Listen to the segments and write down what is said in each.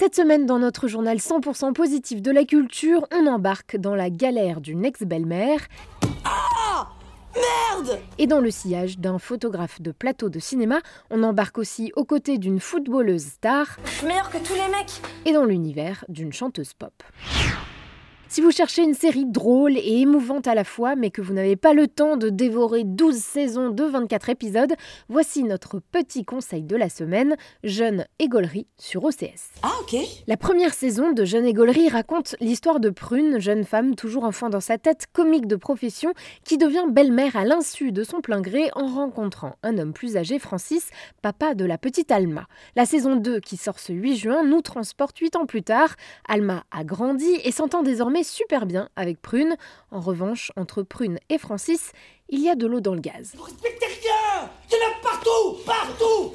Cette semaine, dans notre journal 100% positif de la culture, on embarque dans la galère d'une ex-belle-mère. Ah Merde Et dans le sillage d'un photographe de plateau de cinéma, on embarque aussi aux côtés d'une footballeuse star. Je suis meilleure que tous les mecs Et dans l'univers d'une chanteuse pop. Si vous cherchez une série drôle et émouvante à la fois, mais que vous n'avez pas le temps de dévorer 12 saisons de 24 épisodes, voici notre petit conseil de la semaine, Jeune Égolerie sur OCS. Ah ok La première saison de Jeune Égolerie raconte l'histoire de Prune, jeune femme toujours enfant dans sa tête, comique de profession, qui devient belle-mère à l'insu de son plein gré en rencontrant un homme plus âgé, Francis, papa de la petite Alma. La saison 2, qui sort ce 8 juin, nous transporte 8 ans plus tard. Alma a grandi et s'entend désormais super bien avec Prune. En revanche, entre Prune et Francis, il y a de l'eau dans le gaz. Vous respectez rien! Il y en a partout Partout!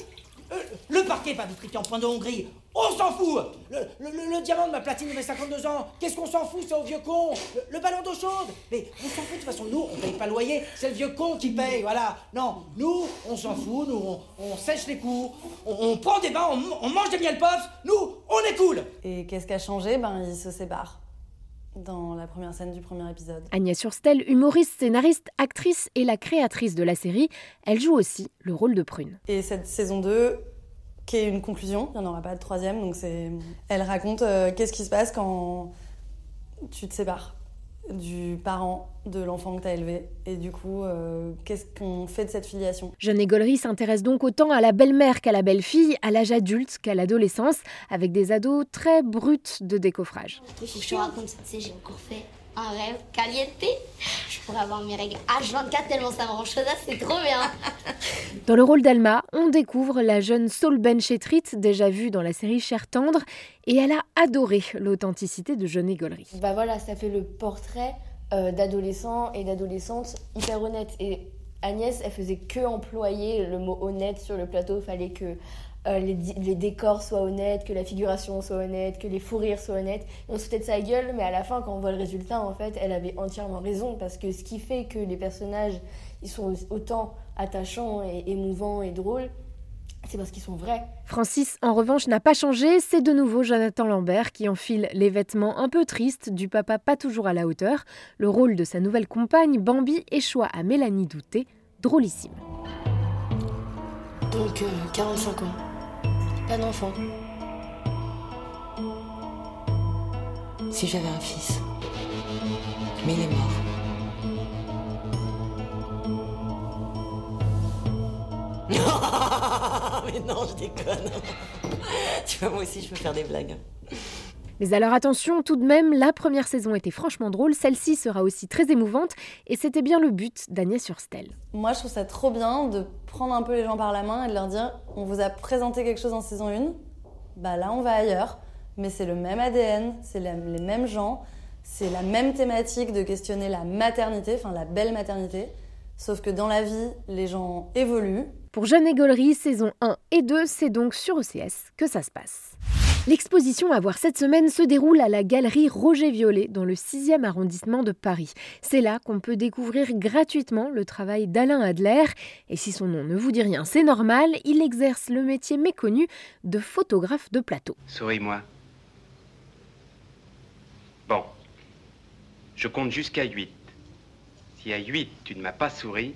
Euh, Le parquet pas vitrifié en point de Hongrie on s'en fout! Le, le- le- le diamant de ma platine il avait 52 ans. Qu'est-ce qu'on s'en fout, c'est au vieux con? Le, le ballon d'eau chaude! Mais on s'en fout de toute façon, nous on paye pas le loyer, c'est le vieux con qui paye, voilà. Non, nous on s'en fout, nous on, on sèche les cours, on, on prend des bains, on, on mange des miel puffs, nous on est cool! Et qu'est-ce qui a changé? Ben, ils se séparent dans la première scène du premier épisode. Agnès Surstel, humoriste, scénariste, actrice et la créatrice de la série, elle joue aussi le rôle de Prune. Et cette saison 2, qui est une conclusion, il n'y en aura pas de troisième, donc c'est. Elle raconte euh, qu'est-ce qui se passe quand tu te sépares du parent de l'enfant que tu as élevé. Et du coup, euh, qu'est-ce qu'on fait de cette filiation? Jeune Égolerie s'intéresse donc autant à la belle-mère qu'à la belle-fille, à l'âge adulte qu'à l'adolescence, avec des ados très bruts de décoffrage. Je te raconte, tu sais, j'ai encore fait un rêve caliente. Je pourrais avoir mes règles H24 tellement ça me rend chaudasse, c'est trop bien. Dans le rôle d'Alma, on découvre la jeune Saul Benchetrit, déjà vue dans la série Cher Tendre, et elle a adoré l'authenticité de Jeune Égolerie. Bah voilà, ça fait le portrait euh, d'adolescents et d'adolescentes hyper honnêtes. Et Agnès, elle faisait que employer le mot honnête sur le plateau. Fallait que euh, les, décors soient honnêtes, que la figuration soit honnête, que les fous rires soient honnêtes. Et on se foutait de sa gueule, mais à la fin, quand on voit le résultat, en fait, elle avait entièrement raison. Parce que ce qui fait que les personnages, ils sont autant attachants et émouvants et drôles, c'est parce qu'ils sont vrais. Francis, en revanche, n'a pas changé, c'est de nouveau Jonathan Lambert qui enfile les vêtements un peu tristes du papa pas toujours à la hauteur. Le rôle de sa nouvelle compagne, Bambi, échoua à Mélanie Douté, drôlissime. Donc, euh, 45 ans. Pas d'enfant. Si j'avais un fils. Mais il est mort. mais non, je déconne. tu vois, moi aussi, je peux faire des blagues. Mais alors attention, tout de même, la première saison était franchement drôle, celle-ci sera aussi très émouvante, et c'était bien le but d'Agnès Surstel. Moi, je trouve ça trop bien de prendre un peu les gens par la main et de leur dire on vous a présenté quelque chose en saison 1, bah là, on va ailleurs. Mais c'est le même ADN, c'est les mêmes gens, c'est la même thématique de questionner la maternité, enfin la belle maternité. Sauf que dans la vie, les gens évoluent. Pour Jeune Égolerie, saison 1 et 2, c'est donc sur OCS que ça se passe. L'exposition à voir cette semaine se déroule à la galerie Roger Violet dans le 6e arrondissement de Paris. C'est là qu'on peut découvrir gratuitement le travail d'Alain Adler. Et si son nom ne vous dit rien, c'est normal, il exerce le métier méconnu de photographe de plateau. Souris-moi. Bon. Je compte jusqu'à 8. Si à 8 tu ne m'as pas souri,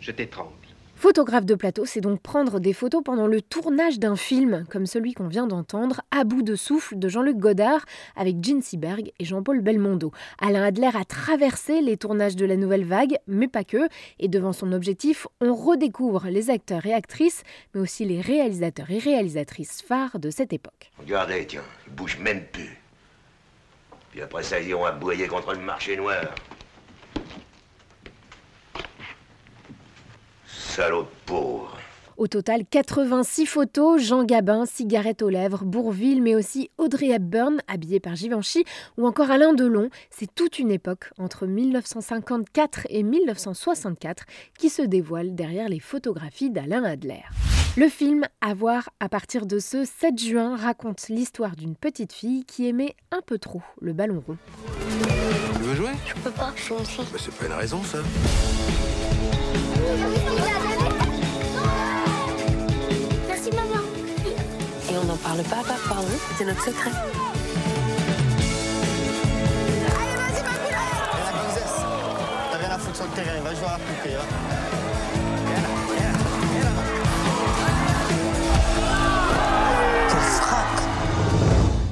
je t'étrangle. Photographe de plateau, c'est donc prendre des photos pendant le tournage d'un film, comme celui qu'on vient d'entendre, À bout de souffle de Jean-Luc Godard, avec Gene Seberg et Jean-Paul Belmondo. Alain Adler a traversé les tournages de la nouvelle vague, mais pas que, et devant son objectif, on redécouvre les acteurs et actrices, mais aussi les réalisateurs et réalisatrices phares de cette époque. Regardez, tiens, ils bougent même plus. Puis après ça, ils iront aboyer contre le marché noir. Salaud de pauvre. Au total, 86 photos, Jean Gabin, cigarette aux lèvres, Bourville, mais aussi Audrey Hepburn, habillée par Givenchy, ou encore Alain Delon. C'est toute une époque, entre 1954 et 1964, qui se dévoile derrière les photographies d'Alain Adler. Le film, à voir à partir de ce 7 juin, raconte l'histoire d'une petite fille qui aimait un peu trop le ballon rond. Tu veux jouer? Je peux pas, je suis une fille. Bah, c'est pas une raison, ça. Parle pas à par nous, c'est notre secret. Allez, vas-y, poulette la gonzesse, t'as rien à foutre sur le terrain, va jouer à la poupée, va.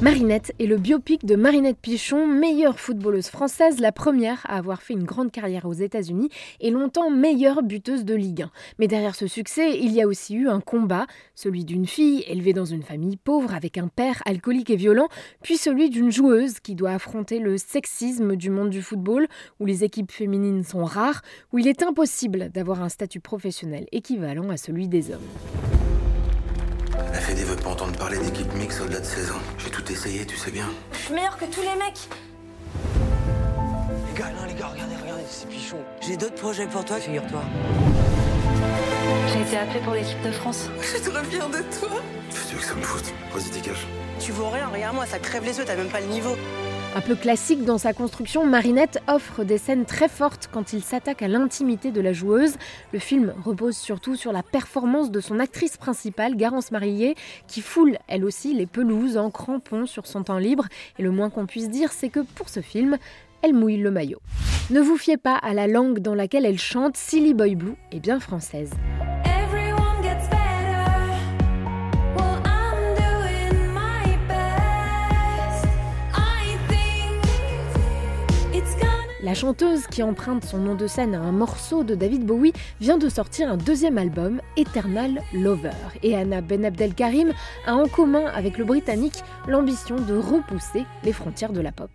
Marinette est le biopic de Marinette Pichon, meilleure footballeuse française, la première à avoir fait une grande carrière aux États-Unis et longtemps meilleure buteuse de Ligue 1. Mais derrière ce succès, il y a aussi eu un combat, celui d'une fille élevée dans une famille pauvre avec un père alcoolique et violent, puis celui d'une joueuse qui doit affronter le sexisme du monde du football, où les équipes féminines sont rares, où il est impossible d'avoir un statut professionnel équivalent à celui des hommes. Fédé veut pas entendre parler d'équipe mixte au-delà de 16 ans. J'ai tout essayé, tu sais bien. Je suis meilleure que tous les mecs. Les gars, non, les gars, regardez, regardez, c'est pichon. J'ai d'autres projets pour toi, figure-toi. J'ai été appelée pour l'équipe de France. Je suis trop fière de toi. Qu'est-ce que tu veux que ça me foute Vas-y, dégage. Tu vaux rien, regarde-moi, ça crève les yeux, t'as même pas le niveau. Un peu classique dans sa construction, Marinette offre des scènes très fortes quand il s'attaque à l'intimité de la joueuse. Le film repose surtout sur la performance de son actrice principale, Garance Marillier, qui foule elle aussi les pelouses en crampons sur son temps libre. Et le moins qu'on puisse dire, c'est que pour ce film, elle mouille le maillot. Ne vous fiez pas à la langue dans laquelle elle chante, Silly Boy Blue est bien française. La chanteuse, qui emprunte son nom de scène à un morceau de David Bowie, vient de sortir un deuxième album, Eternal Lover. Et Anna Ben Abdelkarim a en commun avec le Britannique l'ambition de repousser les frontières de la pop.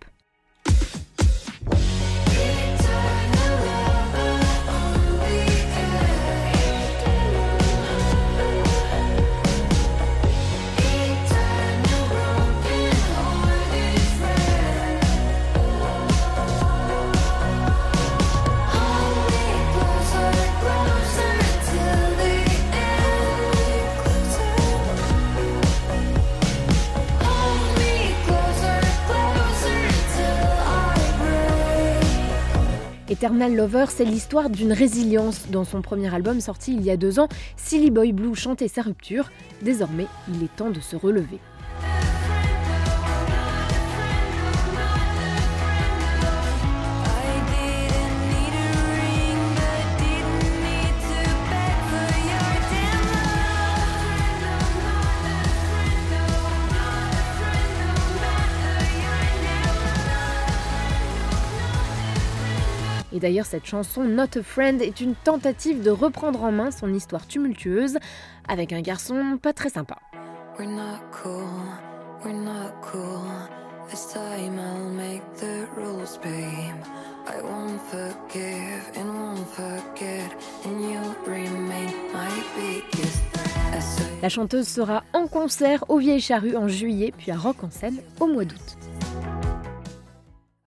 Eternal Lover, c'est l'histoire d'une résilience. Dans son premier album sorti il y a deux ans, Silly Boy Blue chantait sa rupture. Désormais, il est temps de se relever. Et d'ailleurs, cette chanson Not a Friend est une tentative de reprendre en main son histoire tumultueuse avec un garçon pas très sympa. La chanteuse sera en concert au Vieille Charrue en juillet, puis à Rock en scène au mois d'août.